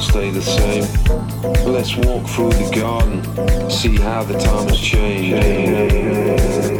stay the same. Let's walk through the garden, see how the time has changed.